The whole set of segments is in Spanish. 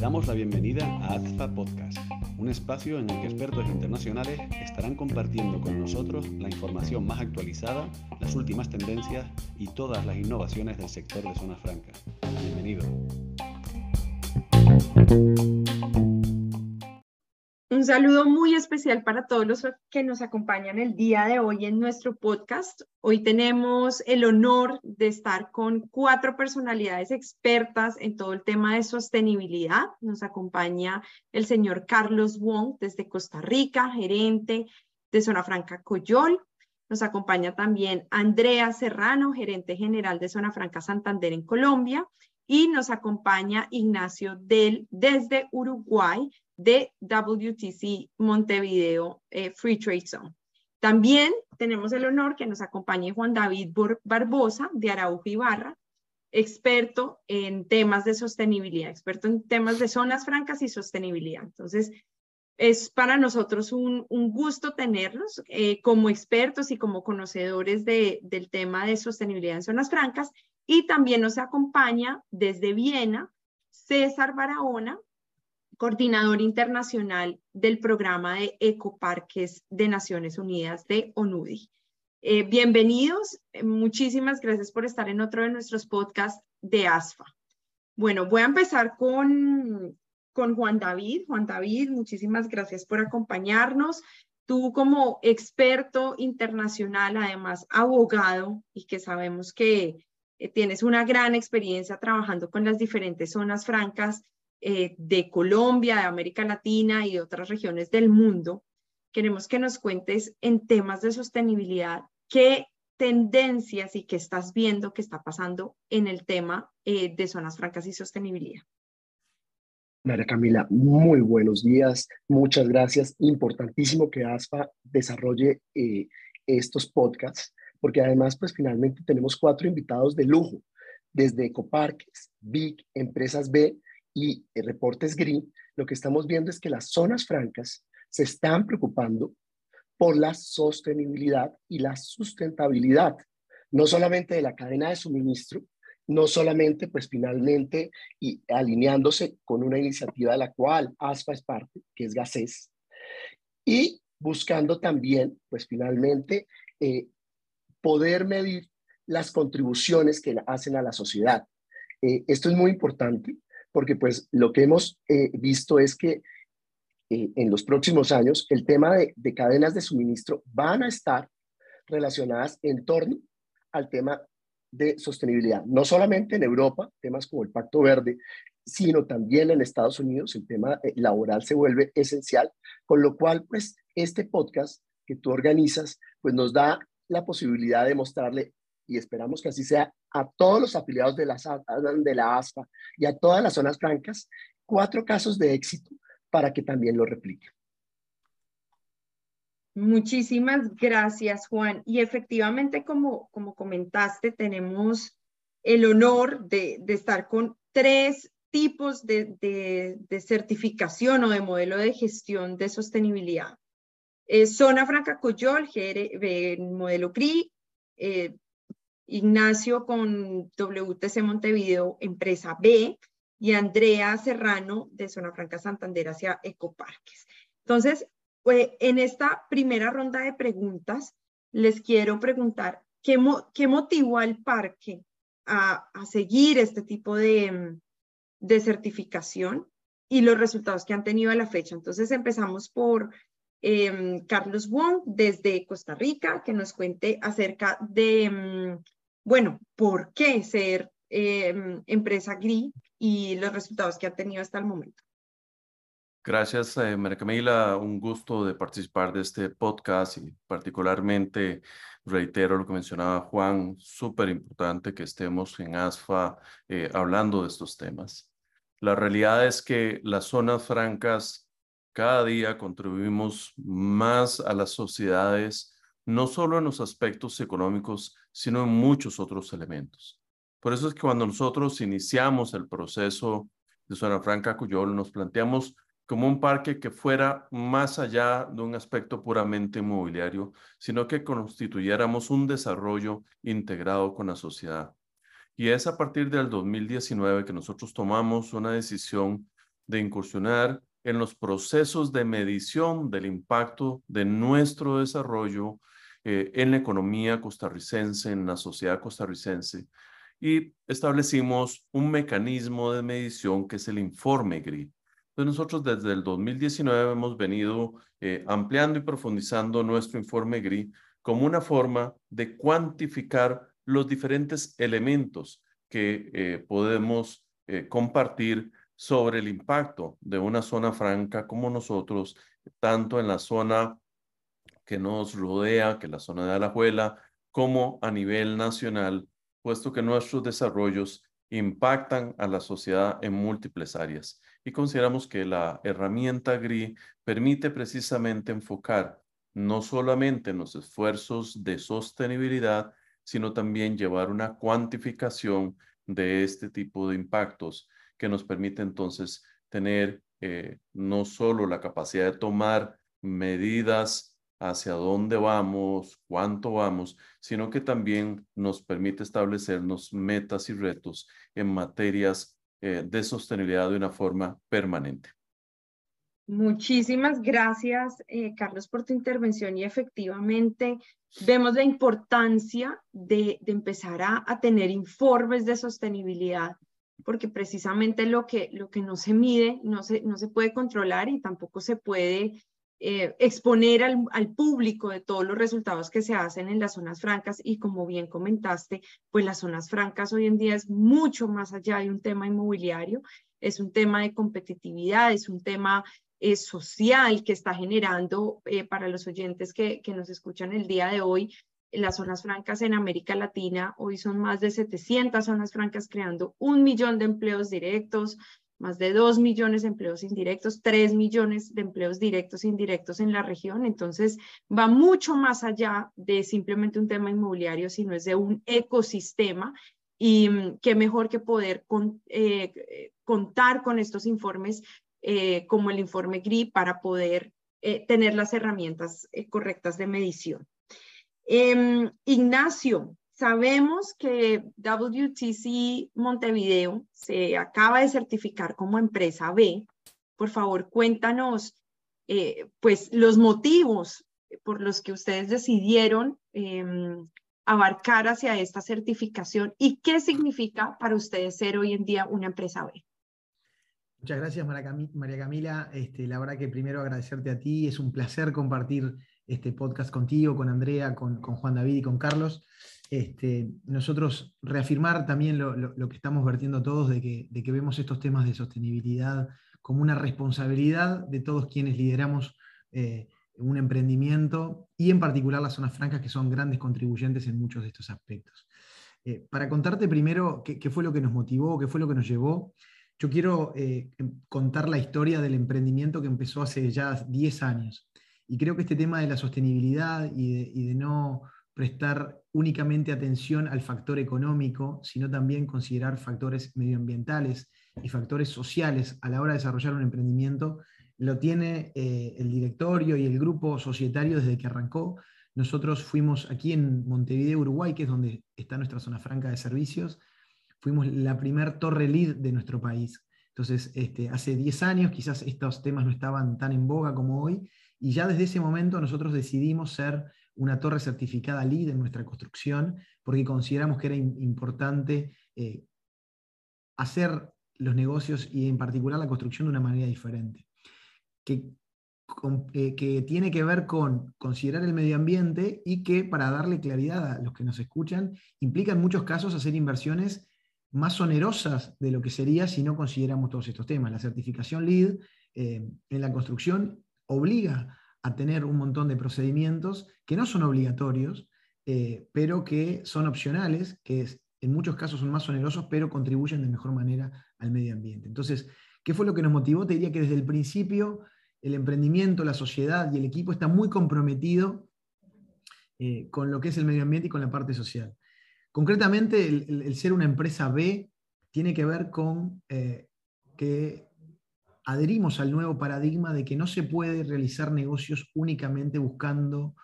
Damos la bienvenida a AZFA Podcast, un espacio en el que expertos internacionales estarán compartiendo con nosotros la información más actualizada, las últimas tendencias y todas las innovaciones del sector de zonas francas. Bienvenido. Un saludo muy especial para todos los que nos acompañan el día de hoy en nuestro podcast. Hoy tenemos el honor de estar con cuatro personalidades expertas en todo el tema de sostenibilidad. Nos acompaña el señor Carlos Wong desde Costa Rica, gerente de Zona Franca Coyol. Nos acompaña también Andrea Serrano, gerente general de Zona Franca Santander en Colombia. Y nos acompaña Ignacio Del desde Uruguay, de WTC Montevideo eh, Free Trade Zone. También tenemos el honor que nos acompañe Juan David Barbosa de Araujo Ibarra, experto en temas de sostenibilidad, experto en temas de zonas francas y sostenibilidad. Entonces, es para nosotros un, gusto tenerlos eh, como expertos y como conocedores de, del tema de sostenibilidad en zonas francas. Y también nos acompaña desde Viena César Barahona, coordinador internacional del programa de ecoparques de Naciones Unidas de ONUDI. Eh, bienvenidos, eh, muchísimas gracias por estar en otro de nuestros podcasts de ASFA. Bueno, voy a empezar con, con Juan David. Juan David, muchísimas gracias por acompañarnos. Tú como experto internacional, además abogado, y que sabemos que eh, tienes una gran experiencia trabajando con las diferentes zonas francas eh, de Colombia, de América Latina y de otras regiones del mundo, queremos que nos cuentes en temas de sostenibilidad qué tendencias y qué estás viendo que está pasando en el tema eh, de zonas francas y sostenibilidad. María Camila, muy buenos días, muchas gracias. Importantísimo que ASFA desarrolle eh, estos podcasts, porque además, pues finalmente tenemos cuatro invitados de lujo, desde Ecoparques, BIC, Empresas B, y reportes Green, lo que estamos viendo es que las zonas francas se están preocupando por la sostenibilidad y la sustentabilidad, no solamente de la cadena de suministro, no solamente, pues finalmente, y alineándose con una iniciativa de la cual ASFA es parte, que es GACES, y buscando también, pues finalmente, eh, poder medir las contribuciones que hacen a la sociedad. Eh, esto es muy importante porque pues lo que hemos eh, visto es que eh, en los próximos años el tema de, de, cadenas de suministro van a estar relacionadas en torno al tema de sostenibilidad, no solamente en Europa, temas como el Pacto Verde, sino también en Estados Unidos, el tema eh, laboral se vuelve esencial, con lo cual pues este podcast que tú organizas pues nos da la posibilidad de mostrarle y esperamos que así sea a todos los afiliados de la, de la ASFA y a todas las zonas francas, cuatro casos de éxito para que también lo repliquen. Muchísimas gracias, Juan. Y efectivamente, como, como comentaste, tenemos el honor de, de estar con tres tipos de, de, certificación o de modelo de gestión de sostenibilidad. Eh, Zona Franca Coyol, modelo CRI, eh, Ignacio con WTC Montevideo, empresa B, y Andrea Serrano de Zona Franca Santander hacia Ecoparques. Entonces, pues, en esta primera ronda de preguntas, les quiero preguntar, ¿qué, qué motivó al parque a, a seguir este tipo de, de, certificación y los resultados que han tenido a la fecha? Entonces, empezamos por eh, Carlos Wong desde Costa Rica, que nos cuente acerca de mm, bueno, ¿por qué ser em, empresa GRI y los resultados que ha tenido hasta el momento? Gracias, eh, María Camila. Un gusto de participar de este podcast y particularmente reitero lo que mencionaba Juan, súper importante que estemos en ASFA eh, hablando de estos temas. La realidad es que las zonas francas cada día contribuimos más a las sociedades, no solo en los aspectos económicos, sino en muchos otros elementos. Por eso es que cuando nosotros iniciamos el proceso de Zona Franca Cuyol, nos planteamos como un parque que fuera más allá de un aspecto puramente inmobiliario, sino que constituyéramos un desarrollo integrado con la sociedad. Y es a partir del 2019 que nosotros tomamos una decisión de incursionar en los procesos de medición del impacto de nuestro desarrollo eh, en la economía costarricense, en la sociedad costarricense, y establecimos un mecanismo de medición que es el informe GRI. Entonces nosotros desde el 2019 hemos venido eh, ampliando y profundizando nuestro informe GRI como una forma de cuantificar los diferentes elementos que eh, podemos compartir sobre el impacto de una zona franca como nosotros, tanto en la zona que nos rodea, que la zona de Alajuela, como a nivel nacional, puesto que nuestros desarrollos impactan a la sociedad en múltiples áreas. Y consideramos que la herramienta GRI permite precisamente enfocar no solamente en los esfuerzos de sostenibilidad, sino también llevar una cuantificación de este tipo de impactos que nos permite entonces tener eh, no solo la capacidad de tomar medidas hacia dónde vamos, cuánto vamos, sino que también nos permite establecernos metas y retos en materias eh, de sostenibilidad de una forma permanente. Muchísimas gracias, eh, Carlos, por tu intervención y efectivamente vemos la importancia de, empezar a, a, tener informes de sostenibilidad porque precisamente lo que, lo que no se mide no se, no se puede controlar y tampoco se puede eh, exponer al, público de todos los resultados que se hacen en las zonas francas y como bien comentaste, pues las zonas francas hoy en día es mucho más allá de un tema inmobiliario, es un tema de competitividad, es un tema eh, social que está generando eh, para los oyentes que, que nos escuchan el día de hoy, las zonas francas en América Latina. Hoy son más de 700 zonas francas creando un millón de empleos directos, más de dos millones de empleos indirectos, tres millones de empleos directos e indirectos en la región. Entonces, va mucho más allá de simplemente un tema inmobiliario, sino es de un ecosistema. Y mm, qué mejor que poder eh, contar con estos informes eh, como el informe GRI para poder eh, tener las herramientas correctas de medición. Em, Ignacio, sabemos que WTC Montevideo se acaba de certificar como empresa B. Por favor, cuéntanos eh, pues los motivos por los que ustedes decidieron em, abarcar hacia esta certificación y qué significa para ustedes ser hoy en día una empresa B. Muchas gracias, María Camila. Este, la verdad que primero agradecerte a ti. Es un placer compartir este podcast contigo, con Andrea, con, Juan David y con Carlos. Este, nosotros reafirmar también lo, que estamos vertiendo todos de que, vemos estos temas de sostenibilidad como una responsabilidad de todos quienes lideramos eh, un emprendimiento y en particular las zonas francas que son grandes contribuyentes en muchos de estos aspectos. Eh, para contarte primero qué, fue lo que nos motivó, qué fue lo que nos llevó, yo quiero eh, contar la historia del emprendimiento que empezó hace ya 10 años. Y creo que este tema de la sostenibilidad y de, no prestar únicamente atención al factor económico, sino también considerar factores medioambientales y factores sociales a la hora de desarrollar un emprendimiento, lo tiene eh, el directorio y el grupo societario desde que arrancó. Nosotros fuimos aquí en Montevideo, Uruguay, que es donde está nuestra zona franca de servicios, fuimos la primer torre lead de nuestro país. Entonces, este, hace 10 años quizás estos temas no estaban tan en boga como hoy, y ya desde ese momento nosotros decidimos ser una torre certificada LEED en nuestra construcción, porque consideramos que era importante eh, hacer los negocios y en particular la construcción de una manera diferente, que, eh, que tiene que ver con considerar el medio ambiente y que, para darle claridad a los que nos escuchan, implica en muchos casos hacer inversiones más onerosas de lo que sería si no consideramos todos estos temas. La certificación LEED eh, en la construcción obliga a tener un montón de procedimientos que no son obligatorios, eh, pero que son opcionales, que en muchos casos son más onerosos, pero contribuyen de mejor manera al medio ambiente. Entonces, ¿qué fue lo que nos motivó? Te diría que desde el principio el emprendimiento, la sociedad y el equipo está muy comprometido eh, con lo que es el medio ambiente y con la parte social. Concretamente, el, ser una empresa B tiene que ver con eh, que adherimos al nuevo paradigma de que no se puede realizar negocios únicamente buscando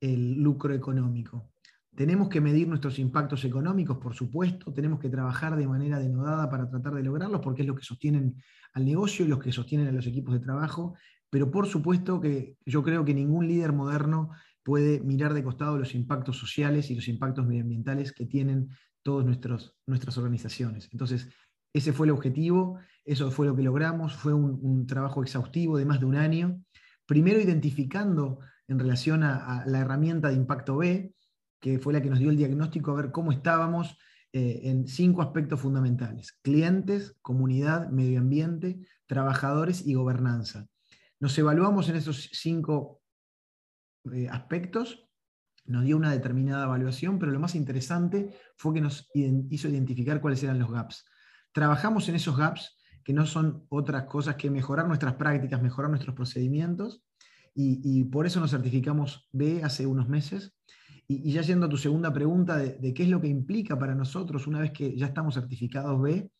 el lucro económico. Tenemos que medir nuestros impactos económicos, por supuesto, tenemos que trabajar de manera denodada para tratar de lograrlos, porque es lo que sostienen al negocio y los que sostienen a los equipos de trabajo, pero por supuesto que yo creo que ningún líder moderno puede mirar de costado los impactos sociales y los impactos medioambientales que tienen todas nuestras organizaciones. Entonces, ese fue el objetivo, eso fue lo que logramos, fue un, trabajo exhaustivo de más de un año, primero identificando en relación a la herramienta de impacto B, que fue la que nos dio el diagnóstico, a ver cómo estábamos eh, en cinco aspectos fundamentales. Clientes, comunidad, medio ambiente, trabajadores y gobernanza. Nos evaluamos en esos cinco eh, aspectos, nos dio una determinada evaluación, pero lo más interesante fue que nos hizo identificar cuáles eran los gaps. Trabajamos en esos gaps, que no son otras cosas que mejorar nuestras prácticas, mejorar nuestros procedimientos, y por eso nos certificamos B hace unos meses. Y, ya yendo a tu segunda pregunta de, qué es lo que implica para nosotros una vez que ya estamos certificados B,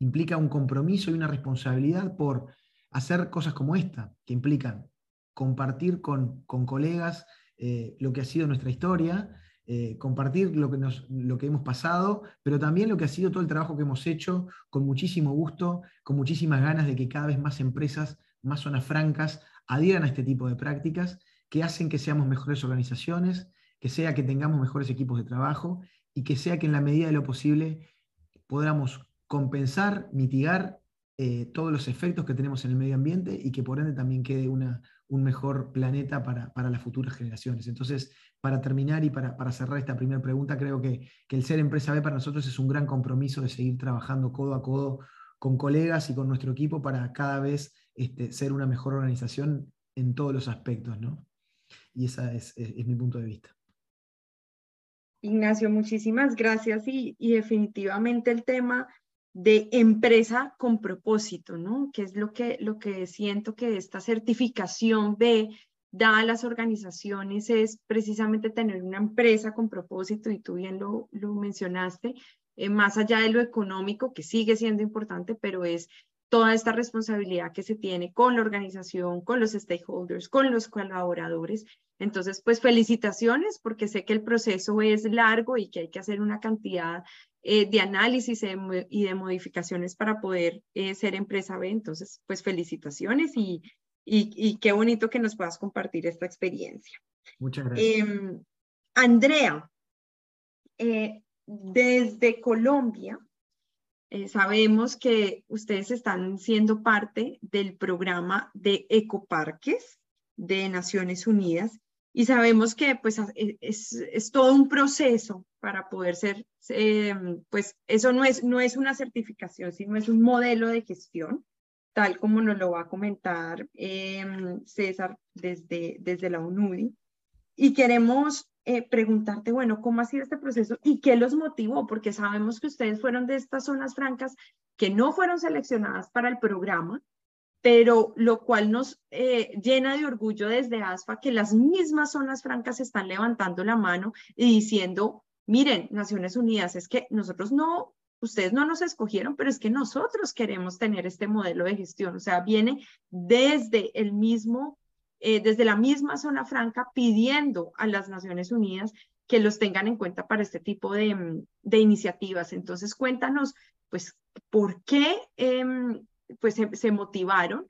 implica un compromiso y una responsabilidad por hacer cosas como esta, que implican compartir con, colegas eh, lo que ha sido nuestra historia, eh, compartir lo que, nos, lo que hemos pasado, pero también lo que ha sido todo el trabajo que hemos hecho con muchísimo gusto, con muchísimas ganas de que cada vez más empresas, más zonas francas, adhieran a este tipo de prácticas que hacen que seamos mejores organizaciones, que sea que tengamos mejores equipos de trabajo y que sea que en la medida de lo posible podamos compensar, mitigar eh, todos los efectos que tenemos en el medio ambiente y que por ende también quede una, un mejor planeta para, las futuras generaciones. Entonces, para terminar y para, cerrar esta primera pregunta, creo que, el ser empresa B para nosotros es un gran compromiso de seguir trabajando codo a codo con colegas y con nuestro equipo para cada vez este, ser una mejor organización en todos los aspectos. ¿no? Y ese es mi punto de vista. Ignacio, muchísimas gracias y, definitivamente el tema de empresa con propósito, ¿no? Que es lo que, lo que siento que esta certificación B da a las organizaciones es precisamente tener una empresa con propósito y tú bien lo, lo mencionaste, eh, más allá de lo económico, que sigue siendo importante, pero es toda esta responsabilidad que se tiene con la organización, con los stakeholders, con los colaboradores. Entonces, pues felicitaciones porque sé que el proceso es largo y que hay que hacer una cantidad eh, de análisis y de modificaciones para poder eh, ser empresa B. Entonces, pues felicitaciones y, y, qué bonito que nos puedas compartir esta experiencia. Muchas gracias. Em, Andrea, eh, desde Colombia, sabemos que ustedes están siendo parte del programa de ecoparques de Naciones Unidas y sabemos que pues e, es, es todo un proceso para poder ser, em, pues eso no es, no es una certificación, sino es un modelo de gestión, tal como nos lo va a comentar em, César desde, desde la UNUDI. Y queremos eh, preguntarte, bueno, ¿cómo ha sido este proceso y qué los motivó? Porque sabemos que ustedes fueron de estas zonas francas que no fueron seleccionadas para el programa, pero lo cual nos eh, llena de orgullo desde ASFA que las mismas zonas francas están levantando la mano y diciendo, miren, Naciones Unidas, es que nosotros no, ustedes no nos escogieron, pero es que nosotros queremos tener este modelo de gestión, o sea, viene desde el mismo eh, desde la misma zona franca pidiendo a las Naciones Unidas que los tengan en cuenta para este tipo de, mm, iniciativas. Entonces, cuéntanos, pues, ¿por qué em, pues, se, motivaron?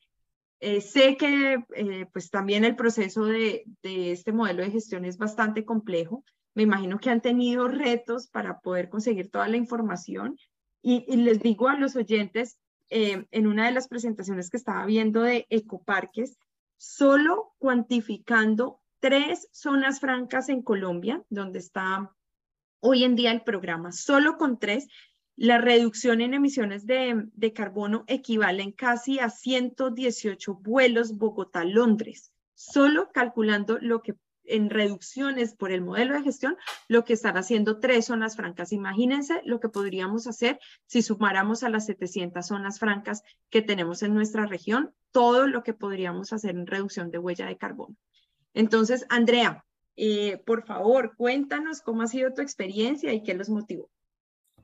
Eh, sé que eh, pues también el proceso de, este modelo de gestión es bastante complejo. Me imagino que han tenido retos para poder conseguir toda la información. Y, y les digo a los oyentes, en una de las presentaciones que estaba viendo de ecoparques, solo cuantificando tres zonas francas en Colombia, donde está hoy en día el programa, solo con tres, la reducción en emisiones de, carbono equivalen casi a 118 vuelos Bogotá-Londres, solo calculando lo que en reducciones por el modelo de gestión, lo que están haciendo tres zonas francas. Imagínense lo que podríamos hacer si sumáramos a las 700 zonas francas que tenemos en nuestra región, todo lo que podríamos hacer en reducción de huella de carbono. Entonces, Andrea, eh, por favor, cuéntanos cómo ha sido tu experiencia y qué los motivó.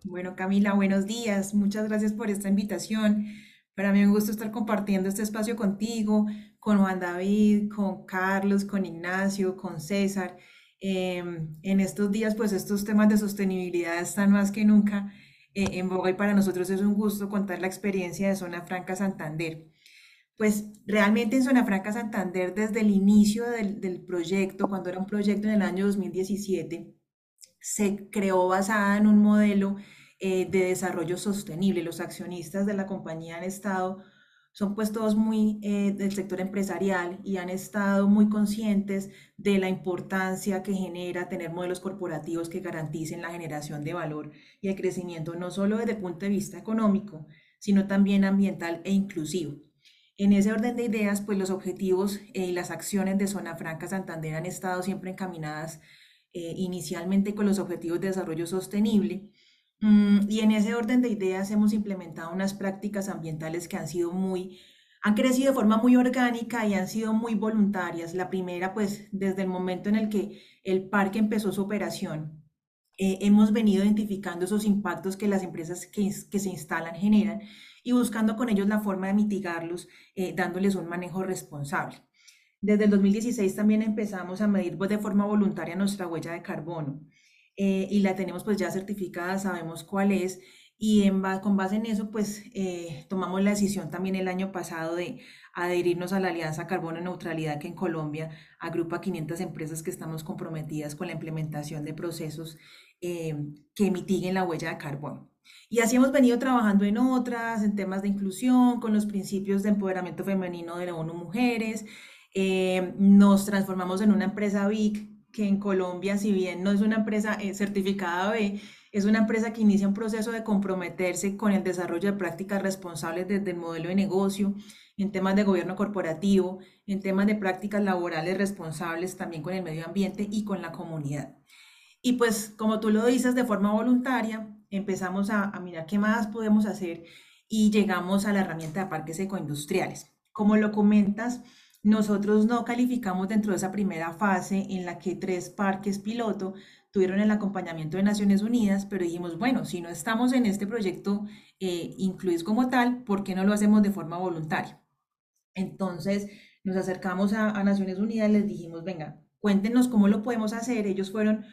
Bueno, Camila, buenos días. Muchas gracias por esta invitación. Para mí es un gusto estar compartiendo este espacio contigo, con Juan David, con Carlos, con Ignacio, con César. Em, en estos días, pues estos temas de sostenibilidad están más que nunca eh, en boga y para nosotros es un gusto contar la experiencia de Zona Franca Santander. Pues realmente en Zona Franca Santander, desde el inicio del, del proyecto, cuando era un proyecto en el año 2017, se creó basada en un modelo eh, de desarrollo sostenible. Los accionistas de la compañía han estado, son pues todos muy eh, del sector empresarial y han estado muy conscientes de la importancia que genera tener modelos corporativos que garanticen la generación de valor y el crecimiento, no solo desde el punto de vista económico, sino también ambiental e inclusivo. En ese orden de ideas, pues los objetivos eh, y las acciones de Zona Franca Santander han estado siempre encaminadas inicialmente con los objetivos de desarrollo sostenible, y en ese orden de ideas hemos implementado unas prácticas ambientales que han sido muy, han crecido de forma muy orgánica y han sido muy voluntarias. La primera, pues, desde el momento en el que el parque empezó su operación, eh, hemos venido identificando esos impactos que las empresas que, que, se instalan generan y buscando con ellos la forma de mitigarlos, eh, dándoles un manejo responsable. Desde el 2016 también empezamos a medir pues, de forma voluntaria nuestra huella de carbono. Eh, y la tenemos pues ya certificada, sabemos cuál es y en, con base en eso pues eh, tomamos la decisión también el año pasado de adherirnos a la Alianza Carbono Neutralidad que en Colombia agrupa 500 empresas que estamos comprometidas con la implementación de procesos eh, que mitiguen la huella de carbono. Y así hemos venido trabajando en otras, en temas de inclusión, con los principios de empoderamiento femenino de la ONU Mujeres. nos transformamos en una empresa BIC que en Colombia, si bien no es una empresa eh, certificada B, es una empresa que inicia un proceso de comprometerse con el desarrollo de prácticas responsables desde el modelo de negocio, en temas de gobierno corporativo, en temas de prácticas laborales responsables también con el medio ambiente y con la comunidad. Y pues, como tú lo dices, de forma voluntaria, empezamos a, a mirar qué más podemos hacer y llegamos a la herramienta de parques ecoindustriales. Como lo comentas, nosotros no calificamos dentro de esa primera fase en la que tres parques piloto tuvieron el acompañamiento de Naciones Unidas, pero dijimos, bueno, si no estamos en este proyecto eh, incluidos como tal, ¿por qué no lo hacemos de forma voluntaria? Entonces nos acercamos a, a Naciones Unidas, les dijimos, venga, cuéntenos cómo lo podemos hacer. Ellos fueron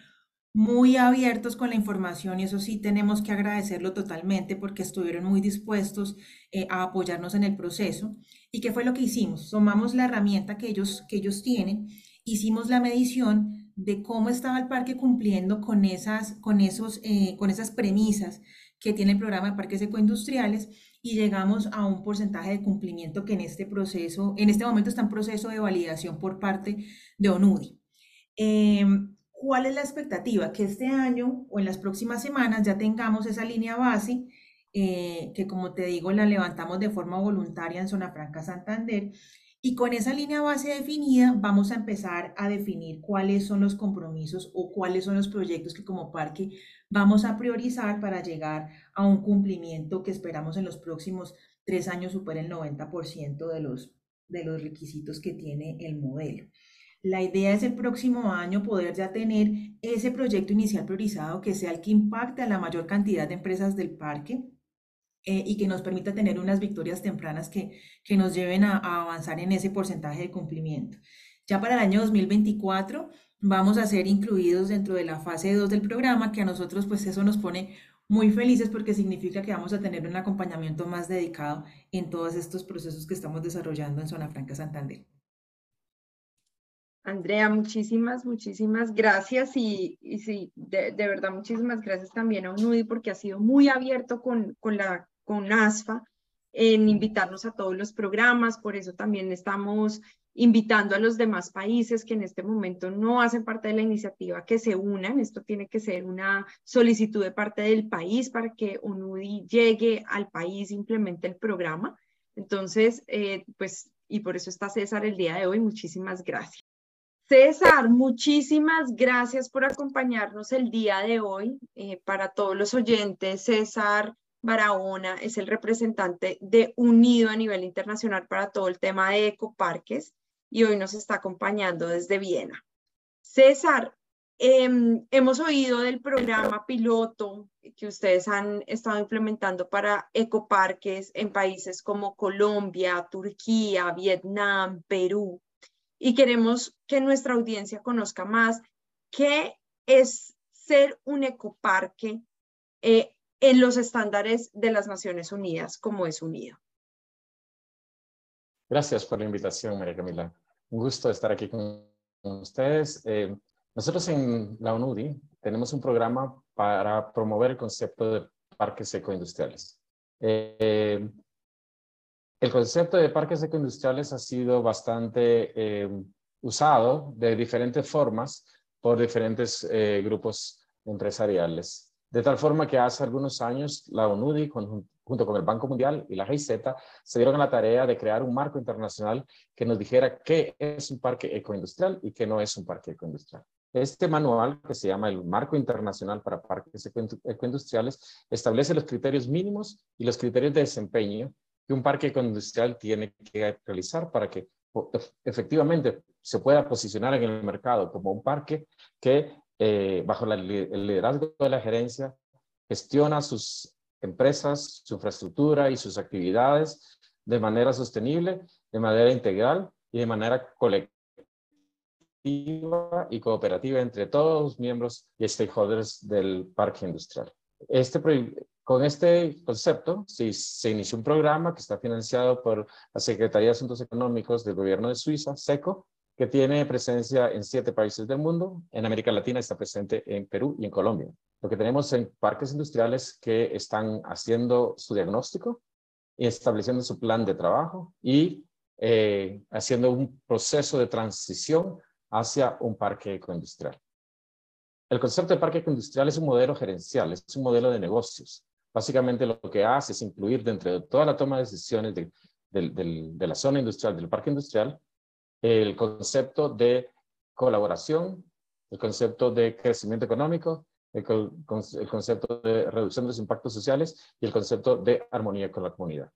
muy abiertos con la información y eso sí tenemos que agradecerlo totalmente porque estuvieron muy dispuestos eh, a apoyarnos en el proceso. ¿Y qué fue lo que hicimos? Tomamos la herramienta que ellos, que ellos tienen, hicimos la medición de cómo estaba el parque cumpliendo con esas, con esos, eh, con esas premisas que tiene el programa de parques ecoindustriales y llegamos a un porcentaje de cumplimiento que en este proceso, en este momento está en proceso de validación por parte de ONUDI. Em, ¿Cuál es la expectativa? Que este año o en las próximas semanas ya tengamos esa línea base, eh, que como te digo, la levantamos de forma voluntaria en Zona Franca Santander. Y con esa línea base definida, vamos a empezar a definir cuáles son los compromisos o cuáles son los proyectos que como parque vamos a priorizar para llegar a un cumplimiento que esperamos en los próximos tres años supere el 90% de los, de los requisitos que tiene el modelo. La idea es el próximo año poder ya tener ese proyecto inicial priorizado que sea el que impacte a la mayor cantidad de empresas del parque eh, y que nos permita tener unas victorias tempranas que, que nos lleven a, avanzar en ese porcentaje de cumplimiento. Ya para el año 2024 vamos a ser incluidos dentro de la fase 2 del programa, que a nosotros pues eso nos pone muy felices porque significa que vamos a tener un acompañamiento más dedicado en todos estos procesos que estamos desarrollando en Zona Franca Santander. Andrea, muchísimas, muchísimas gracias y, sí, de, verdad muchísimas gracias también a UNUDI porque ha sido muy abierto con, con, la, con ASFA en invitarnos a todos los programas, por eso también estamos invitando a los demás países que en este momento no hacen parte de la iniciativa que se unan. Esto tiene que ser una solicitud de parte del país para que UNUDI llegue al país implemente el programa. Entonces, eh, pues, y por eso está César el día de hoy. Muchísimas gracias. César, muchísimas gracias por acompañarnos el día de hoy. Eh, para todos los oyentes, César Barahona es el representante de Unido a nivel internacional para todo el tema de ecoparques y hoy nos está acompañando desde Viena. César, em, hemos oído del programa piloto que ustedes han estado implementando para ecoparques en países como Colombia, Turquía, Vietnam, Perú y queremos que nuestra audiencia conozca más ¿qué es ser un ecoparque eh, en los estándares de las Naciones Unidas como es unido? Gracias por la invitación, María Camila. Un gusto estar aquí con ustedes. Eh, nosotros en la UNUDI tenemos un programa para promover el concepto de parques ecoindustriales. Eh, el concepto de parques ecoindustriales ha sido bastante eh, usado de diferentes formas por diferentes eh, grupos empresariales. De tal forma que hace algunos años la ONUDI, junto con el Banco Mundial y la GIZ, se dieron a la tarea de crear un marco internacional que nos dijera qué es un parque ecoindustrial y qué no es un parque ecoindustrial. Este manual, que se llama el Marco Internacional para Parques Ecoindustriales, establece los criterios mínimos y los criterios de desempeño que un parque ecoindustrial tiene que realizar para que efectivamente se pueda posicionar en el mercado como un parque que, eh, bajo el liderazgo de la gerencia, gestiona sus empresas, su infraestructura y sus actividades de manera sostenible, de manera integral y de manera colectiva y cooperativa entre todos los miembros y stakeholders del parque industrial. Este, con este concepto se, se inició un programa que está financiado por la Secretaría de Asuntos Económicos del Gobierno de Suiza, SECO, que tiene presencia en siete países del mundo. En América Latina está presente en Perú y en Colombia. Lo que tenemos en parques industriales que están haciendo su diagnóstico y estableciendo su plan de trabajo y eh, haciendo un proceso de transición hacia un parque ecoindustrial. El concepto de parque ecoindustrial es un modelo gerencial, es un modelo de negocios. Básicamente lo que hace es incluir dentro de toda la toma de decisiones de, la zona industrial, del parque industrial, el concepto de colaboración, el concepto de crecimiento económico, el, concepto de reducción de los impactos sociales y el concepto de armonía con la comunidad.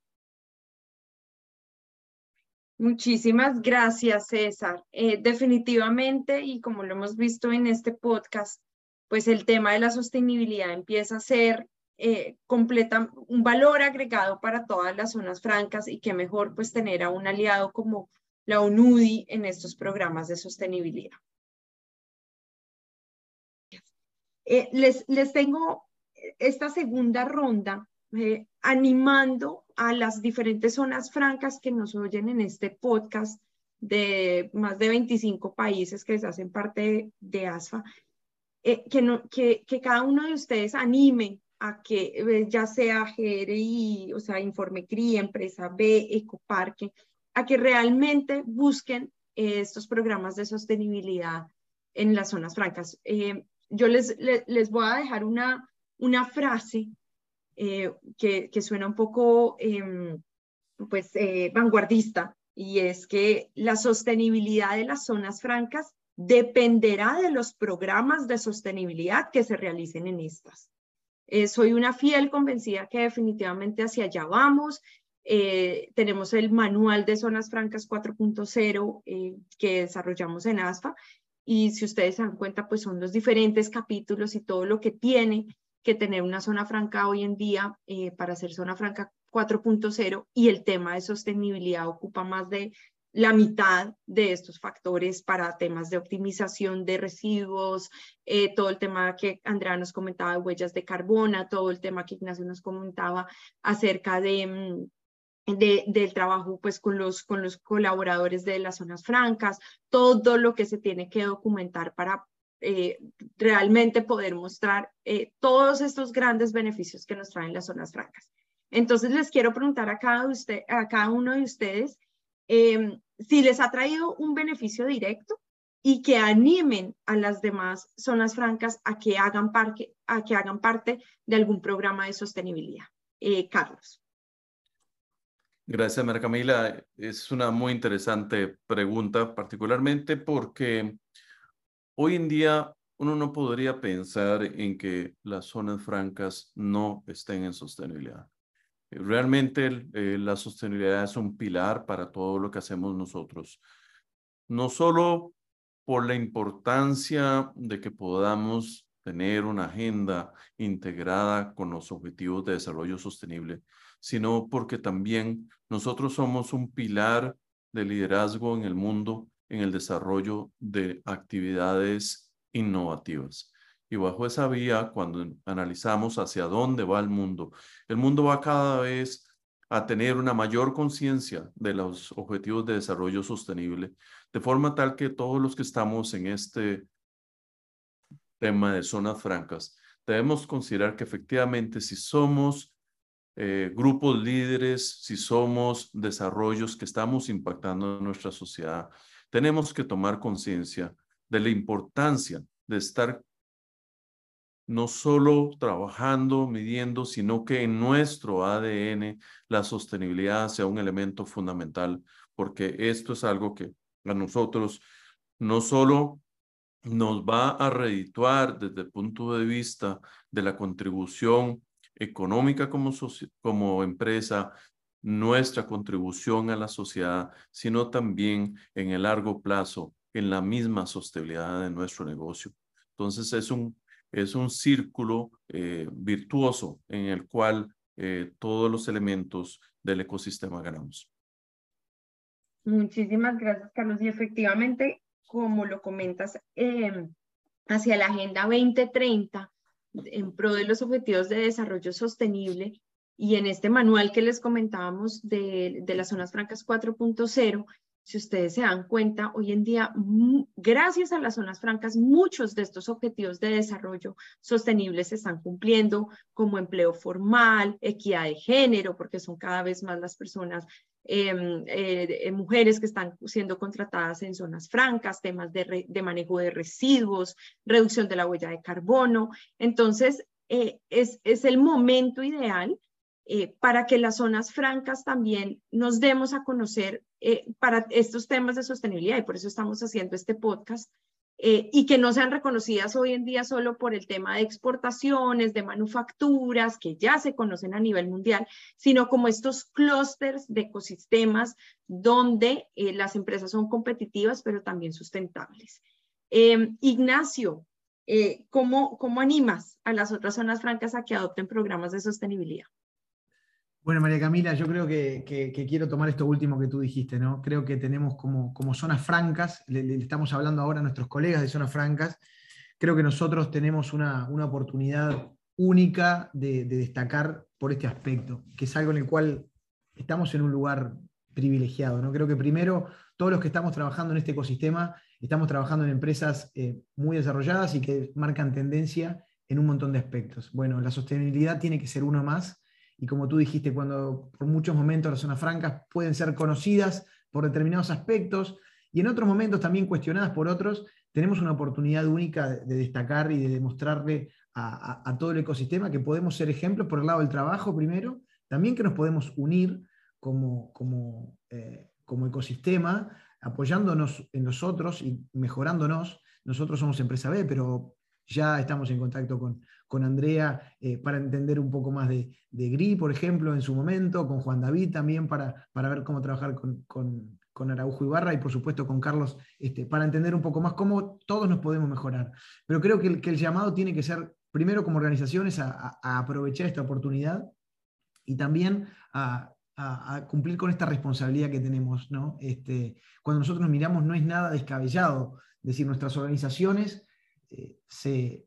Muchísimas gracias, César. Eh, definitivamente, y como lo hemos visto en este podcast, pues el tema de la sostenibilidad empieza a ser eh, completa, un valor agregado para todas las zonas francas y qué mejor pues tener a un aliado como la UNUDI en estos programas de sostenibilidad. Eh, les, les tengo esta segunda ronda eh, animando a las diferentes zonas francas que nos oyen en este podcast de más de 25 países que hacen parte de, ASFA, eh, que, no, que, que, cada uno de ustedes anime a que eh, ya sea GRI, o sea, Informe CRI, Empresa B, Ecoparque, a que realmente busquen estos programas de sostenibilidad en las zonas francas. yo les, les, les, voy a dejar una, una frase eh, que, que, suena un poco em, pues, eh, vanguardista, y es que la sostenibilidad de las zonas francas dependerá de los programas de sostenibilidad que se realicen en estas. Eh, soy una fiel convencida que definitivamente hacia allá vamos. tenemos el manual de zonas francas 4.0 que desarrollamos en ASFA y si ustedes se dan cuenta, pues son los diferentes capítulos y todo lo que tiene que tener una zona franca hoy en día eh, para hacer zona franca 4.0 y el tema de sostenibilidad ocupa más de la mitad de estos factores para temas de optimización de residuos, eh, todo el tema que Andrea nos comentaba de huellas de carbono, todo el tema que Ignacio nos comentaba acerca de, mm, de, del trabajo pues con los, con los colaboradores de las zonas francas, todo lo que se tiene que documentar para eh, realmente poder mostrar eh, todos estos grandes beneficios que nos traen las zonas francas. Entonces les quiero preguntar a cada, uno de ustedes em, si les ha traído un beneficio directo y que animen a las demás zonas francas a que hagan, a que hagan parte de algún programa de sostenibilidad. Eh, Carlos. Gracias, María Camila. Es una muy interesante pregunta, particularmente porque Hoy en día uno no podría pensar en que las zonas francas no estén en sostenibilidad. Eh, realmente eh, la sostenibilidad es un pilar para todo lo que hacemos nosotros. No solo por la importancia de que podamos tener una agenda integrada con los objetivos de desarrollo sostenible, sino porque también nosotros somos un pilar de liderazgo en el mundo en el desarrollo de actividades innovativas. Y bajo esa vía, cuando analizamos hacia dónde va el mundo, el mundo va cada vez a tener una mayor conciencia de los objetivos de desarrollo sostenible, de forma tal que todos los que estamos en este tema de zonas francas, debemos considerar que efectivamente si somos eh, grupos líderes, si somos desarrollos que estamos impactando en nuestra sociedad, tenemos que tomar conciencia de la importancia de estar no solo trabajando, midiendo, sino que en nuestro ADN la sostenibilidad sea un elemento fundamental, porque esto es algo que a nosotros no solo nos va a redituar desde el punto de vista de la contribución económica como, como empresa, nuestra contribución a la sociedad, sino también en el largo plazo, en la misma sostenibilidad de nuestro negocio. Entonces es un, es un círculo eh, virtuoso en el cual eh, todos los elementos del ecosistema ganamos. Muchísimas gracias, Carlos. Y efectivamente, como lo comentas, em, hacia la Agenda 2030, en pro de los Objetivos de Desarrollo Sostenible, y en este manual que les comentábamos de, de las zonas francas 4.0, si ustedes se dan cuenta, hoy en día, gracias a las zonas francas, muchos de estos objetivos de desarrollo sostenible se están cumpliendo, como empleo formal, equidad de género, porque son cada vez más las personas, em, eh, mujeres que están siendo contratadas en zonas francas, temas de, manejo de residuos, reducción de la huella de carbono. Entonces, eh, es, es el momento ideal eh, para que las zonas francas también nos demos a conocer eh, para estos temas de sostenibilidad y por eso estamos haciendo este podcast eh, y que no sean reconocidas hoy en día solo por el tema de exportaciones, de manufacturas, que ya se conocen a nivel mundial, sino como estos clústeres de ecosistemas donde las empresas son competitivas pero también sustentables. Em, Ignacio, ¿cómo, ¿cómo animas a las otras zonas francas a que adopten programas de sostenibilidad? Bueno, María Camila, yo creo que, quiero tomar esto último que tú dijiste, ¿no? Creo que tenemos como, como zonas francas, le, estamos hablando ahora a nuestros colegas de zonas francas, creo que nosotros tenemos una, oportunidad única de, destacar por este aspecto, que es algo en el cual estamos en un lugar privilegiado, ¿no? Creo que primero, todos los que estamos trabajando en este ecosistema, estamos trabajando en empresas eh, muy desarrolladas y que marcan tendencia en un montón de aspectos. Bueno, la sostenibilidad tiene que ser uno más y como tú dijiste, cuando por muchos momentos las zonas francas pueden ser conocidas por determinados aspectos y en otros momentos también cuestionadas por otros, tenemos una oportunidad única de destacar y de demostrarle a, todo el ecosistema que podemos ser ejemplos por el lado del trabajo primero, también que nos podemos unir como, como, eh, como ecosistema, apoyándonos en nosotros y mejorándonos. Nosotros somos empresa B, pero ya estamos en contacto con, con Andrea eh, para entender un poco más de, de, GRI, por ejemplo, en su momento, con Juan David también para, para ver cómo trabajar con, con, con Araujo Ibarra y por supuesto con Carlos, este, para entender un poco más cómo todos nos podemos mejorar. Pero creo que el, que el llamado tiene que ser, primero como organizaciones, a, a aprovechar esta oportunidad y también a, a, cumplir con esta responsabilidad que tenemos. ¿no? Este, cuando nosotros nos miramos no es nada descabellado, es decir, nuestras organizaciones se,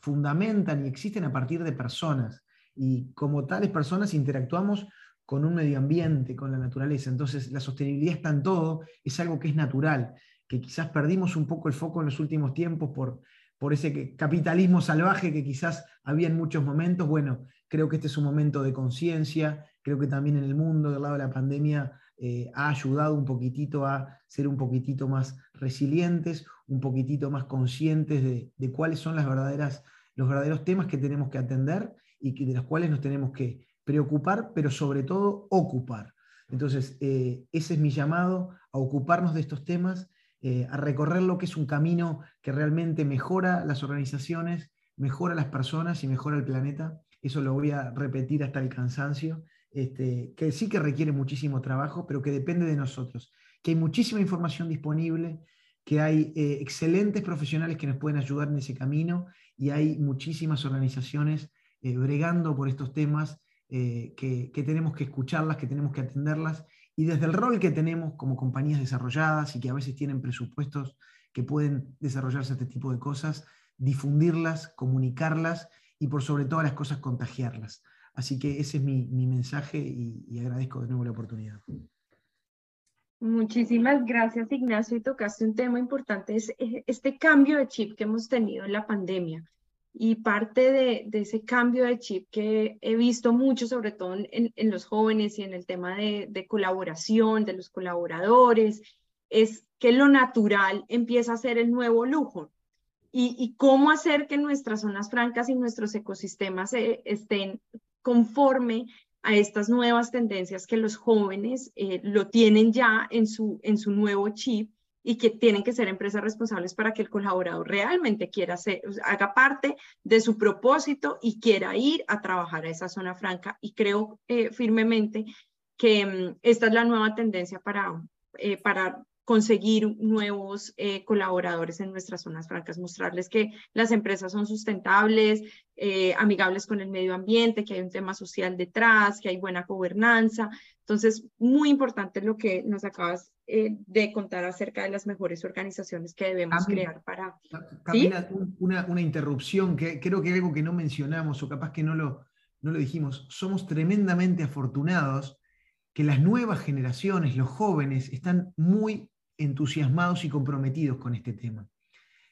fundamentan y existen a partir de personas. Y como tales personas interactuamos con un medio ambiente, con la naturaleza. Entonces la sostenibilidad está en todo, es algo que es natural, que quizás perdimos un poco el foco en los últimos tiempos por, por ese capitalismo salvaje que quizás había en muchos momentos. Bueno, creo que este es un momento de conciencia, creo que también en el mundo, del lado de la pandemia, eh, ha ayudado un poquitito a ser un poquitito más resilientes, un poquitito más conscientes de, cuáles son las verdaderas, los verdaderos temas que tenemos que atender y que, de los cuales nos tenemos que preocupar, pero sobre todo ocupar. Entonces, eh, ese es mi llamado, a ocuparnos de estos temas, eh, a recorrer lo que es un camino que realmente mejora las organizaciones, mejora las personas y mejora el planeta. Eso lo voy a repetir hasta el cansancio. Este, que sí que requiere muchísimo trabajo, pero que depende de nosotros, que hay muchísima información disponible, que hay eh, excelentes profesionales que nos pueden ayudar en ese camino y hay muchísimas organizaciones eh, bregando por estos temas eh, que, que, tenemos que escucharlas, que tenemos que atenderlas y desde el rol que tenemos como compañías desarrolladas y que a veces tienen presupuestos que pueden desarrollarse este tipo de cosas, difundirlas, comunicarlas y por sobre todas las cosas contagiarlas. Así que ese es mi, mensaje y, agradezco de nuevo la oportunidad. Muchísimas gracias, Ignacio. Y tocaste un tema importante, es este cambio de chip que hemos tenido en la pandemia. Y parte de, ese cambio de chip que he visto mucho, sobre todo en, los jóvenes y en el tema de, colaboración, de los colaboradores, es que lo natural empieza a ser el nuevo lujo. Y, cómo hacer que nuestras zonas francas y nuestros ecosistemas eh, estén conforme a estas nuevas tendencias que los jóvenes eh, lo tienen ya en su, en su nuevo chip y que tienen que ser empresas responsables para que el colaborador realmente quiera ser, haga parte de su propósito y quiera ir a trabajar a esa zona franca. Y creo eh, firmemente que mm, esta es la nueva tendencia para, eh, para conseguir nuevos eh, colaboradores en nuestras zonas francas, mostrarles que las empresas son sustentables, eh, amigables con el medio ambiente, que hay un tema social detrás, que hay buena gobernanza. Entonces, muy importante lo que nos acabas eh, de contar acerca de las mejores organizaciones que debemos crear para... Camila, una, una, interrupción, que creo que algo que no mencionamos o capaz que no lo, no lo dijimos. Somos tremendamente afortunados que las nuevas generaciones, los jóvenes, están muy entusiasmados y comprometidos con este tema.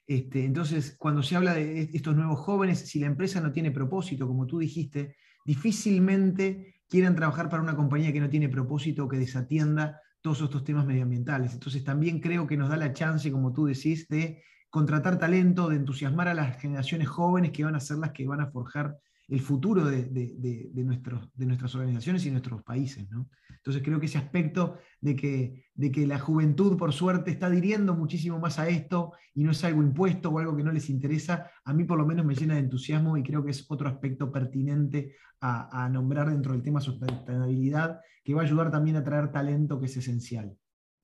Este, entonces, cuando se habla de estos nuevos jóvenes, si la empresa no tiene propósito, como tú dijiste, difícilmente quieran trabajar para una compañía que no tiene propósito o que desatienda todos estos temas medioambientales. Entonces, también creo que nos da la chance, como tú decís, de contratar talento, de entusiasmar a las generaciones jóvenes que van a ser las que van a forjar el futuro de, nuestros, de nuestras organizaciones y nuestros países. Entonces creo que ese aspecto de que, de que la juventud, por suerte, está adhiriendo muchísimo más a esto y no es algo impuesto o algo que no les interesa, a mí por lo menos me llena de entusiasmo y creo que es otro aspecto pertinente a, a nombrar dentro del tema sustentabilidad, que va a ayudar también a traer talento que es esencial.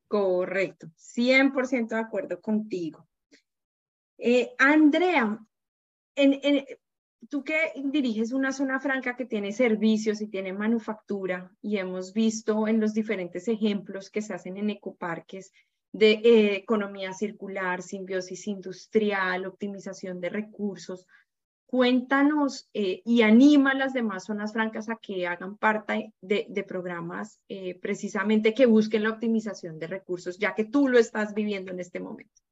Correcto, 100% de acuerdo contigo. Eh, Andrea, en, tú que diriges una zona franca que tiene servicios y tiene manufactura y hemos visto en los diferentes ejemplos que se hacen en ecoparques de eh, economía circular, simbiosis industrial, optimización de recursos, cuéntanos eh, y anima a las demás zonas francas a que hagan parte de, programas eh, precisamente que busquen la optimización de recursos, ya que tú lo estás viviendo en este momento.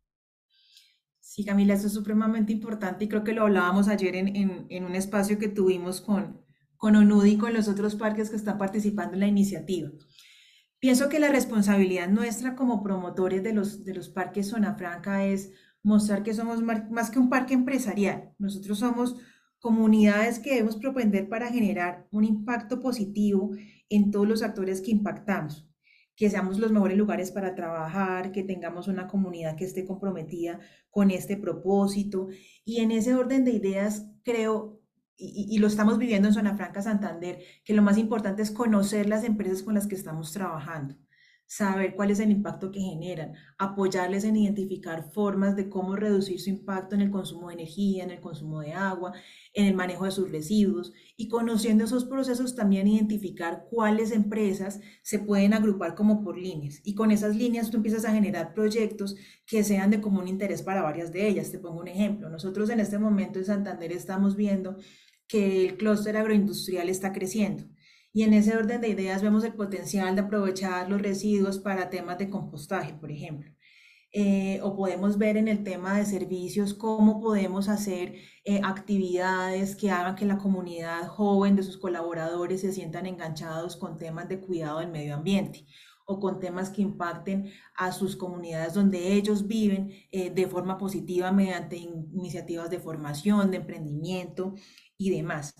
Sí, Camila, eso es supremamente importante y creo que lo hablábamos ayer en, en, un espacio que tuvimos con, con ONUDI y con los otros parques que están participando en la iniciativa. Pienso que la responsabilidad nuestra como promotores de los, de los parques Zona Franca es mostrar que somos más que un parque empresarial. Nosotros somos comunidades que debemos propender para generar un impacto positivo en todos los actores que impactamos que seamos los mejores lugares para trabajar, que tengamos una comunidad que esté comprometida con este propósito. Y en ese orden de ideas, creo, y, y, lo estamos viviendo en Zona Franca Santander, que lo más importante es conocer las empresas con las que estamos trabajando saber cuál es el impacto que generan, apoyarles en identificar formas de cómo reducir su impacto en el consumo de energía, en el consumo de agua, en el manejo de sus residuos y conociendo esos procesos también identificar cuáles empresas se pueden agrupar como por líneas. Y con esas líneas tú empiezas a generar proyectos que sean de común interés para varias de ellas. Te pongo un ejemplo. Nosotros en este momento en Santander estamos viendo que el clúster agroindustrial está creciendo y en ese orden de ideas vemos el potencial de aprovechar los residuos para temas de compostaje, por ejemplo. Eh, o podemos ver en el tema de servicios cómo podemos hacer eh, actividades que hagan que la comunidad joven de sus colaboradores se sientan enganchados con temas de cuidado del medio ambiente o con temas que impacten a sus comunidades donde ellos viven eh, de forma positiva mediante iniciativas de formación, de emprendimiento y demás.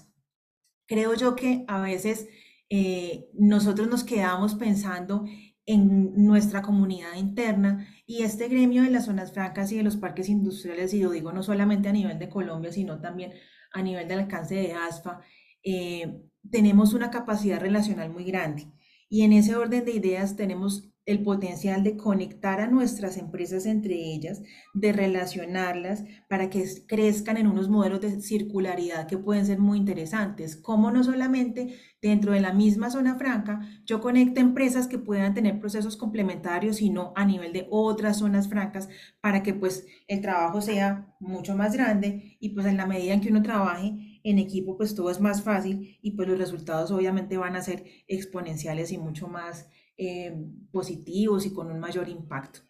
Creo yo que a veces eh, nosotros nos quedamos pensando en nuestra comunidad interna y este gremio de las zonas francas y de los parques industriales, y lo digo no solamente a nivel de Colombia, sino también a nivel del alcance de ASFA, eh, tenemos una capacidad relacional muy grande. Y en ese orden de ideas tenemos el potencial de conectar a nuestras empresas entre ellas, de relacionarlas para que crezcan en unos modelos de circularidad que pueden ser muy interesantes, como no solamente dentro de la misma zona franca yo conecto empresas que puedan tener procesos complementarios, sino a nivel de otras zonas francas para que pues el trabajo sea mucho más grande y pues en la medida en que uno trabaje en equipo pues todo es más fácil y pues los resultados obviamente van a ser exponenciales y mucho más eh, positivos y con un mayor impacto.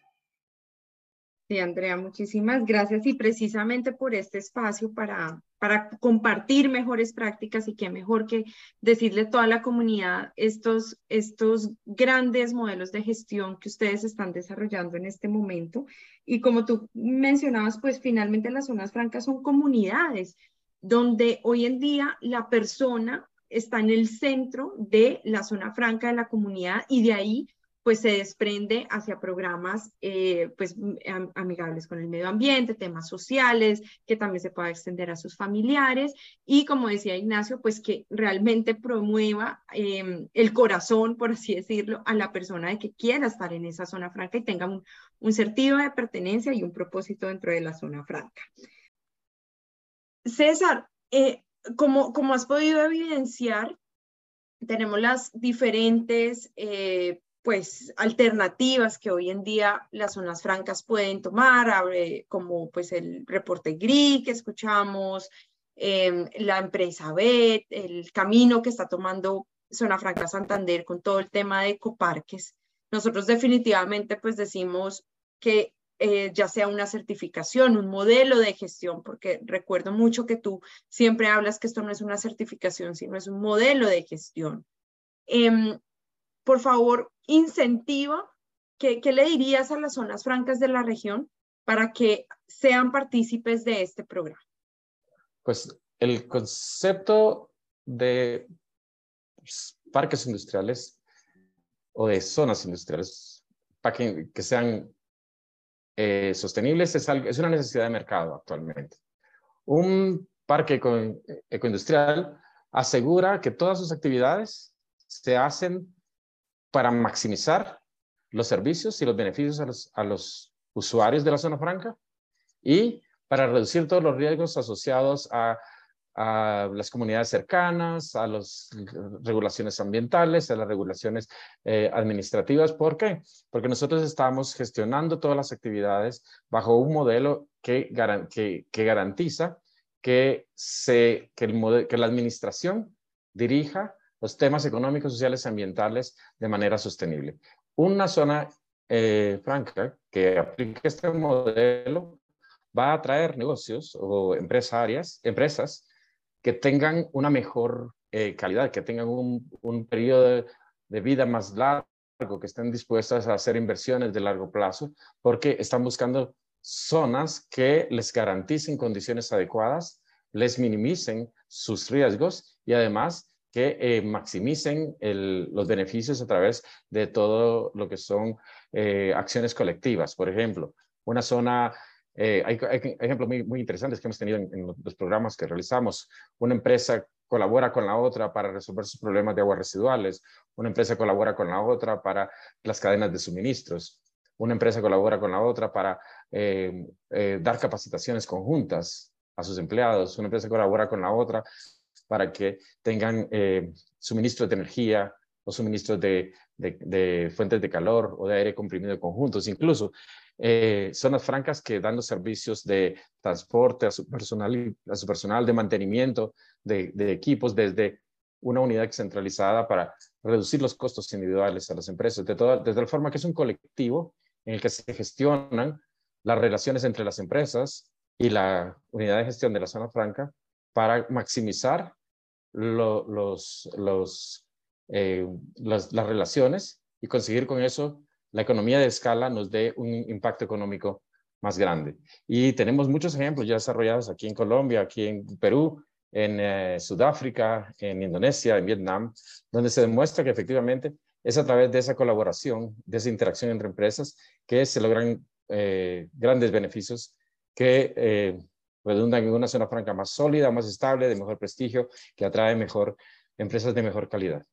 Sí, Andrea, muchísimas gracias y precisamente por este espacio para, para compartir mejores prácticas y qué mejor que decirle a toda la comunidad estos, estos grandes modelos de gestión que ustedes están desarrollando en este momento. Y como tú mencionabas, pues finalmente las zonas francas son comunidades donde hoy en día la persona está en el centro de la zona franca de la comunidad y de ahí pues se desprende hacia programas eh, pues amigables con el medio ambiente, temas sociales, que también se pueda extender a sus familiares y como decía Ignacio, pues que realmente promueva em, el corazón, por así decirlo, a la persona de que quiera estar en esa zona franca y tenga un, un sentido de pertenencia y un propósito dentro de la zona franca. César, eh, como, como has podido evidenciar, tenemos las diferentes eh, pues, alternativas que hoy en día las zonas francas pueden tomar, como pues el reporte GRI que escuchamos, em, la empresa BET, el camino que está tomando Zona Franca Santander con todo el tema de ecoparques. Nosotros definitivamente pues decimos que eh, ya sea una certificación, un modelo de gestión, porque recuerdo mucho que tú siempre hablas que esto no es una certificación, sino es un modelo de gestión. Em, por favor, incentiva, ¿qué, ¿qué le dirías a las zonas francas de la región para que sean partícipes de este programa? Pues el concepto de parques industriales o de zonas industriales para que, que sean eh, sostenibles es, es una necesidad de mercado actualmente. Un parque eco, ecoindustrial asegura que todas sus actividades se hacen para maximizar los servicios y los beneficios a los, a los usuarios de la zona franca y para reducir todos los riesgos asociados a a las comunidades cercanas, a las regulaciones ambientales, a las regulaciones eh, administrativas. ¿Por qué? Porque nosotros estamos gestionando todas las actividades bajo un modelo que, que, que garantiza que, se, que, el que la administración dirija los temas económicos, sociales y ambientales de manera sostenible. Una zona eh, franca que aplique este modelo va a atraer negocios o empresarias, empresas que tengan una mejor eh, calidad, que tengan un, un periodo de, vida más largo, que estén dispuestas a hacer inversiones de largo plazo, porque están buscando zonas que les garanticen condiciones adecuadas, les minimicen sus riesgos y además que eh, maximicen los beneficios a través de todo lo que son eh, acciones colectivas. Por ejemplo, una zona eh, hay, ejemplos muy, muy, interesantes que hemos tenido en, los programas que realizamos. Una empresa colabora con la otra para resolver sus problemas de aguas residuales. Una empresa colabora con la otra para las cadenas de suministros. Una empresa colabora con la otra para eh, eh, dar capacitaciones conjuntas a sus empleados. Una empresa colabora con la otra para que tengan suministro de energía o suministros de, fuentes de calor o de aire comprimido conjuntos. Incluso eh, zonas francas que dan los servicios de transporte a su personal, a su personal de mantenimiento de, equipos desde una unidad centralizada para reducir los costos individuales a las empresas, de toda, desde la forma que es un colectivo en el que se gestionan las relaciones entre las empresas y la unidad de gestión de la zona franca para maximizar eh, las relaciones y conseguir con eso la economía de escala nos dé un impacto económico más grande. Y tenemos muchos ejemplos ya desarrollados aquí en Colombia, aquí en Perú, en eh, Sudáfrica, en Indonesia, en Vietnam, donde se demuestra que efectivamente es a través de esa colaboración, de esa interacción entre empresas, que se logran eh, grandes beneficios que eh, redundan en una zona franca más sólida, más estable, de mejor prestigio, que atrae mejor empresas de mejor calidad.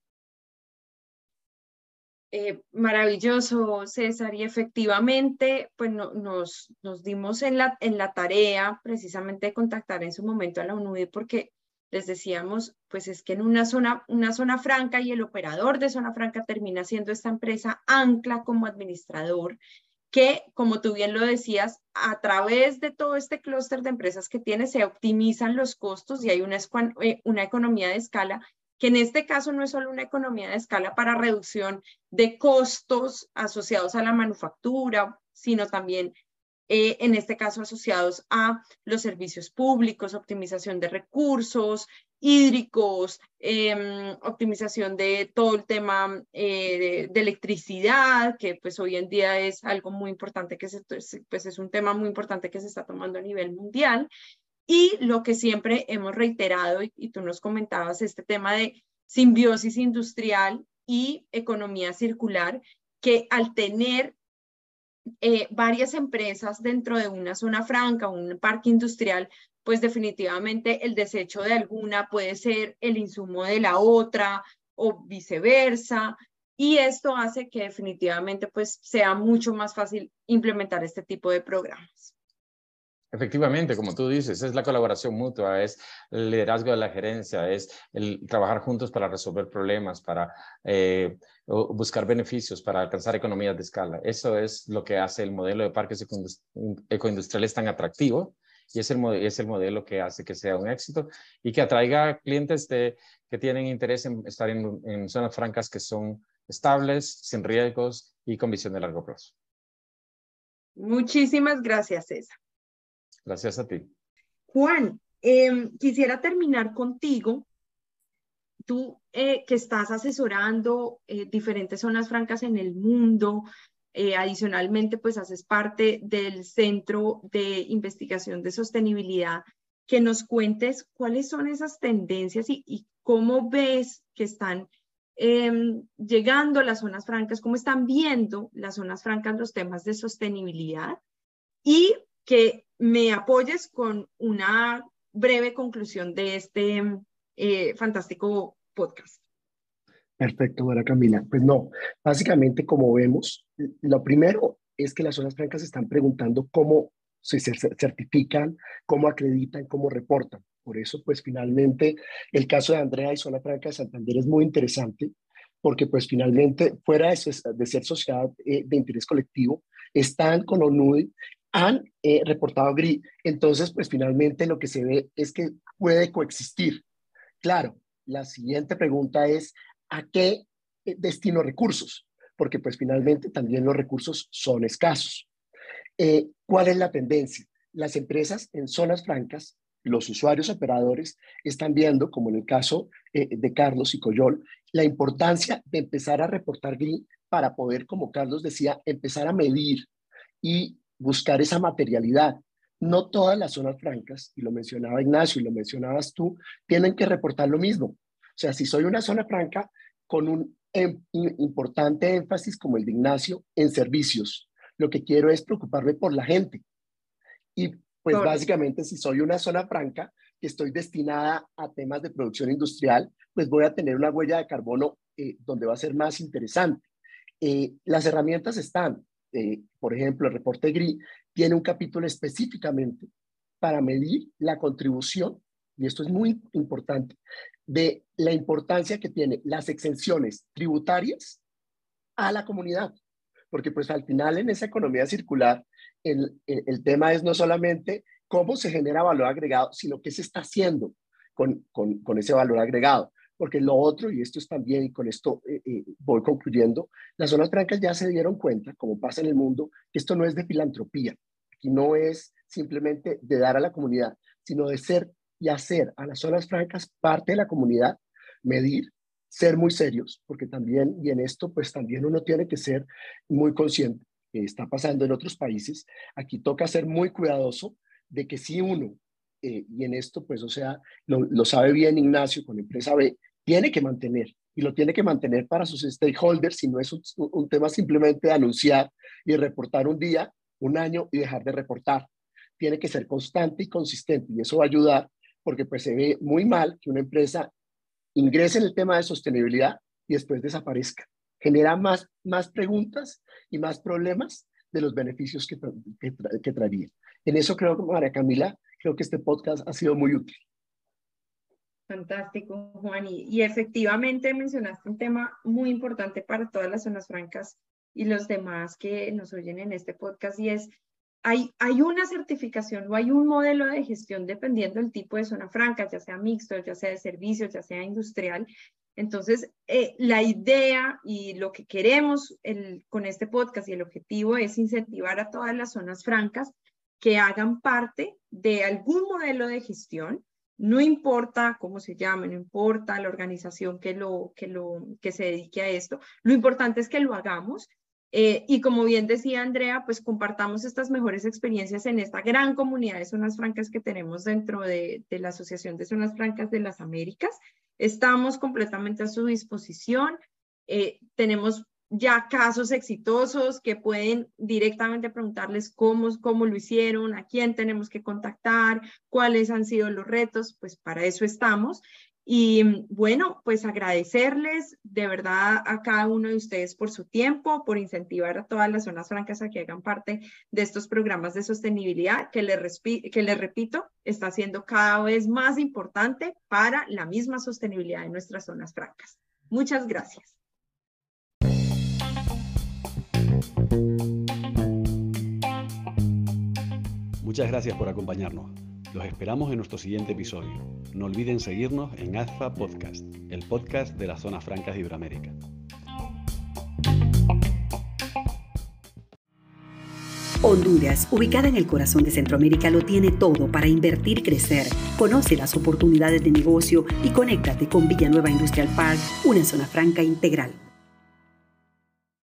Eh, maravilloso, César, y efectivamente, pues nos, nos dimos en la, tarea precisamente de contactar en su momento a la UNUDI porque les decíamos, pues es que en una zona, una zona franca y el operador de zona franca termina siendo esta empresa ancla como administrador que, como tú bien lo decías, a través de todo este clúster de empresas que tiene, se optimizan los costos y hay una, eh, una economía de escala que en este caso no es solo una economía de escala para reducción de costos asociados a la manufactura, sino también eh, en este caso asociados a los servicios públicos, optimización de recursos hídricos, em, optimización de todo el tema eh, de, electricidad, que pues hoy en día es algo muy importante, que se, pues es un tema muy importante que se está tomando a nivel mundial. Y lo que siempre hemos reiterado, y, tú nos comentabas, este tema de simbiosis industrial y economía circular, que al tener eh, varias empresas dentro de una zona franca, un parque industrial, pues definitivamente el desecho de alguna puede ser el insumo de la otra o viceversa. Y esto hace que definitivamente pues sea mucho más fácil implementar este tipo de programas. Efectivamente, como tú dices, es la colaboración mutua, es el liderazgo de la gerencia, es el trabajar juntos para resolver problemas, para eh, buscar beneficios, para alcanzar economías de escala. Eso es lo que hace el modelo de parques ecoindustriales tan atractivo y es el, es el modelo que hace que sea un éxito y que atraiga clientes de, que tienen interés en estar en, en zonas francas que son estables, sin riesgos y con visión de largo plazo. Muchísimas gracias, César. Gracias a ti. Juan, em, quisiera terminar contigo. Tú eh, que estás asesorando eh, diferentes zonas francas en el mundo, eh, adicionalmente pues haces parte del Centro de Investigación de Sostenibilidad, que nos cuentes cuáles son esas tendencias y, cómo ves que están em, llegando las zonas francas, cómo están viendo las zonas francas los temas de sostenibilidad y que me apoyes con una breve conclusión de este eh, fantástico podcast. Perfecto, María Camila. Pues no, básicamente como vemos, lo primero es que las zonas francas están preguntando cómo se certifican, cómo acreditan, cómo reportan. Por eso, pues finalmente, el caso de Andrea y Zona Franca de Santander es muy interesante, porque pues finalmente, fuera de, ser sociedad eh, de interés colectivo, están con ONUDI han eh, reportado GRI. Entonces, pues finalmente lo que se ve es que puede coexistir. Claro, la siguiente pregunta es, ¿a qué eh, destino recursos? Porque pues finalmente también los recursos son escasos. Eh, ¿Cuál es la tendencia? Las empresas en zonas francas, los usuarios operadores están viendo, como en el caso de Carlos y Coyol, la importancia de empezar a reportar GRI para poder, como Carlos decía, empezar a medir y buscar esa materialidad. No todas las zonas francas, y lo mencionaba Ignacio y lo mencionabas tú, tienen que reportar lo mismo. O sea, si soy una zona franca con un em, importante énfasis como el de Ignacio en servicios, lo que quiero es preocuparme por la gente. Y pues básicamente si soy una zona franca que estoy destinada a temas de producción industrial, pues voy a tener una huella de carbono eh, donde va a ser más interesante. Eh, las herramientas están, eh, por ejemplo, el reporte GRI tiene un capítulo específicamente para medir la contribución, y esto es muy importante, de la importancia que tienen las exenciones tributarias a la comunidad. Porque pues al final en esa economía circular, el, el, tema es no solamente cómo se genera valor agregado, sino qué se está haciendo con, con, con ese valor agregado porque lo otro, y esto es también, y con esto eh, eh, voy concluyendo, las zonas francas ya se dieron cuenta, como pasa en el mundo, que esto no es de filantropía, aquí no es simplemente de dar a la comunidad, sino de ser y hacer a las zonas francas parte de la comunidad, medir, ser muy serios, porque también, y en esto pues también uno tiene que ser muy consciente, que está pasando en otros países, aquí toca ser muy cuidadoso de que si uno eh, y en esto, pues, o sea, lo, lo, sabe bien Ignacio con Empresa B, tiene que mantener y lo tiene que mantener para sus stakeholders, si no es un, tema simplemente de anunciar y reportar un día, un año y dejar de reportar. Tiene que ser constante y consistente y eso va a ayudar porque pues se ve muy mal que una empresa ingrese en el tema de sostenibilidad y después desaparezca. genera más, más preguntas y más problemas de los beneficios que, que, traería. En eso creo, María Camila, creo que este podcast ha sido muy útil. Fantástico, Juan. Y, efectivamente mencionaste un tema muy importante para todas las zonas francas y los demás que nos oyen en este podcast y es, hay, hay una certificación o hay un modelo de gestión dependiendo del tipo de zona franca, ya sea mixto, ya sea de servicios, ya sea industrial. Entonces, eh, la idea y lo que queremos el, con este podcast y el objetivo es incentivar a todas las zonas francas que hagan parte de algún modelo de gestión no importa cómo se llame, no importa la organización que, lo, que, lo, que se dedique a esto, lo importante es que lo hagamos. Eh, y como bien decía Andrea, pues compartamos estas mejores experiencias en esta gran comunidad de zonas francas que tenemos dentro de, de la Asociación de Zonas Francas de las Américas. Estamos completamente a su disposición. Eh, tenemos ya casos exitosos que pueden directamente preguntarles cómo, cómo lo hicieron, a quién tenemos que contactar, cuáles han sido los retos, pues para eso estamos. Y bueno, pues agradecerles de verdad a cada uno de ustedes por su tiempo, por incentivar a todas las zonas francas a que hagan parte de estos programas de sostenibilidad que les, que les repito, está siendo cada vez más importante para la misma sostenibilidad de nuestras zonas francas. Muchas gracias. Muchas gracias por acompañarnos. Los esperamos en nuestro siguiente episodio. No olviden seguirnos en AZFA Podcast, el podcast de las zonas francas de Iberoamérica. Honduras, ubicada en el corazón de Centroamérica, lo tiene todo para invertir y crecer. Conoce las oportunidades de negocio y conéctate con Villanueva Industrial Park, una zona franca integral.